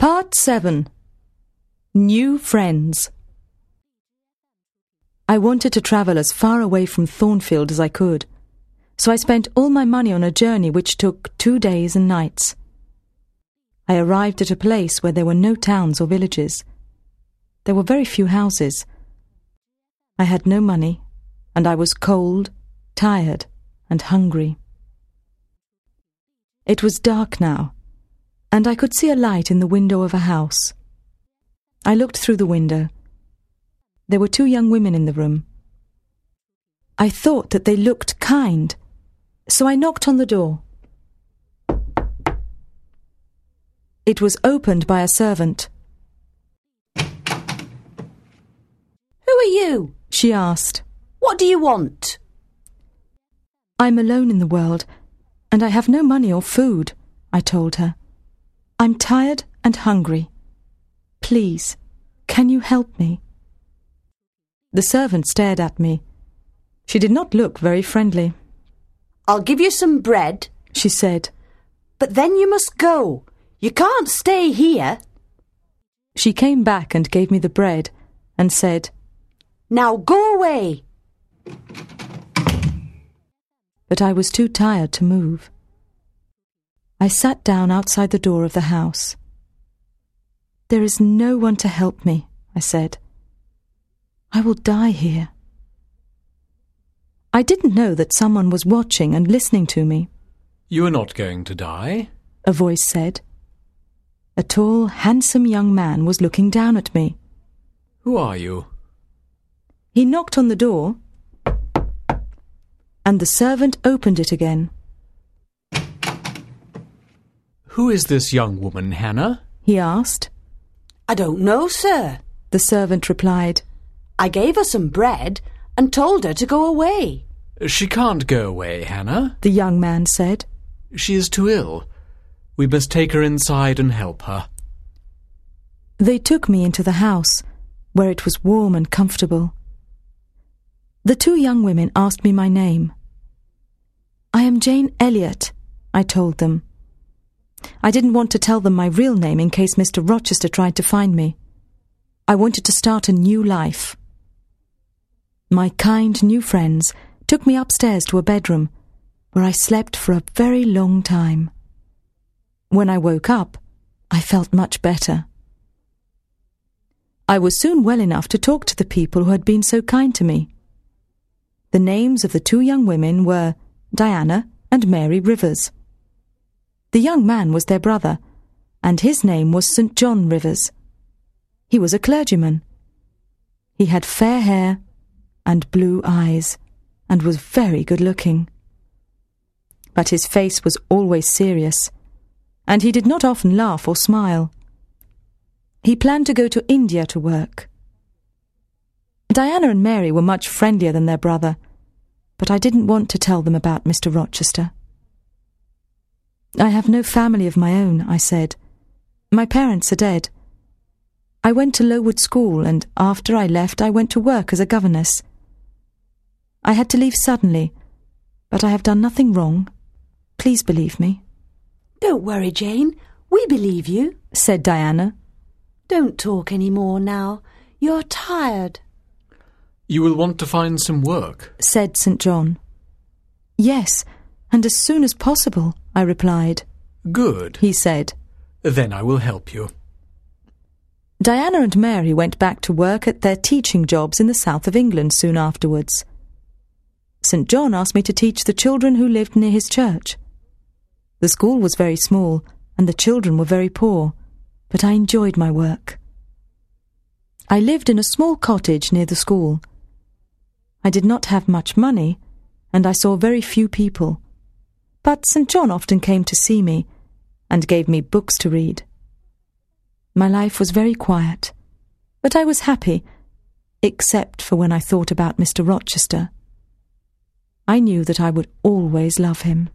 Part 7 New Friends I wanted to travel as far away from Thornfield as I could, so I spent all my money on a journey which took two days and nights. I arrived at a place where there were no towns or villages. There were very few houses. I had no money, and I was cold, tired, and hungry. It was dark now and I could see a light in the window of a house. I looked through the window. There were two young women in the room. I thought that they looked kind, so I knocked on the door. It was opened by a servant. Who are you? She asked. What do you want? I'm alone in the world, and I have no money or food, I told her. I'm tired and hungry. Please, can you help me? The servant stared at me. She did not look very friendly. I'll give you some bread, she said. But then you must go. You can't stay here. She came back and gave me the bread and said, Now go away. But I was too tired to move. I sat down outside the door of the house. There is no one to help me, I said. I will die here. I didn't know that someone was watching and listening to me. You are not going to die, a voice said. A tall, handsome young man was looking down at me. Who are you? He knocked on the door, and the servant opened it again. Who is this young woman, Hannah? he asked. I don't know, sir, the servant replied. I gave her some bread and told her to go away. She can't go away, Hannah, the young man said. She is too ill. We must take her inside and help her. They took me into the house, where it was warm and comfortable. The two young women asked me my name. I am Jane Elliot, I told them. I didn't want to tell them my real name in case Mr. Rochester tried to find me. I wanted to start a new life. My kind new friends took me upstairs to a bedroom where I slept for a very long time. When I woke up, I felt much better. I was soon well enough to talk to the people who had been so kind to me. The names of the two young women were Diana and Mary Rivers. The young man was their brother, and his name was St. John Rivers. He was a clergyman. He had fair hair and blue eyes, and was very good looking. But his face was always serious, and he did not often laugh or smile. He planned to go to India to work. Diana and Mary were much friendlier than their brother, but I didn't want to tell them about Mr. Rochester. I have no family of my own, I said. My parents are dead. I went to Lowood School, and after I left, I went to work as a governess. I had to leave suddenly, but I have done nothing wrong. Please believe me. Don't worry, Jane. We believe you, said Diana. Don't talk any more now. You're tired. You will want to find some work, said St. John. Yes, and as soon as possible. I replied. Good, he said. Then I will help you. Diana and Mary went back to work at their teaching jobs in the south of England soon afterwards. St. John asked me to teach the children who lived near his church. The school was very small, and the children were very poor, but I enjoyed my work. I lived in a small cottage near the school. I did not have much money, and I saw very few people but St. John often came to see me and gave me books to read. My life was very quiet, but I was happy, except for when I thought about Mr. Rochester. I knew that I would always love him.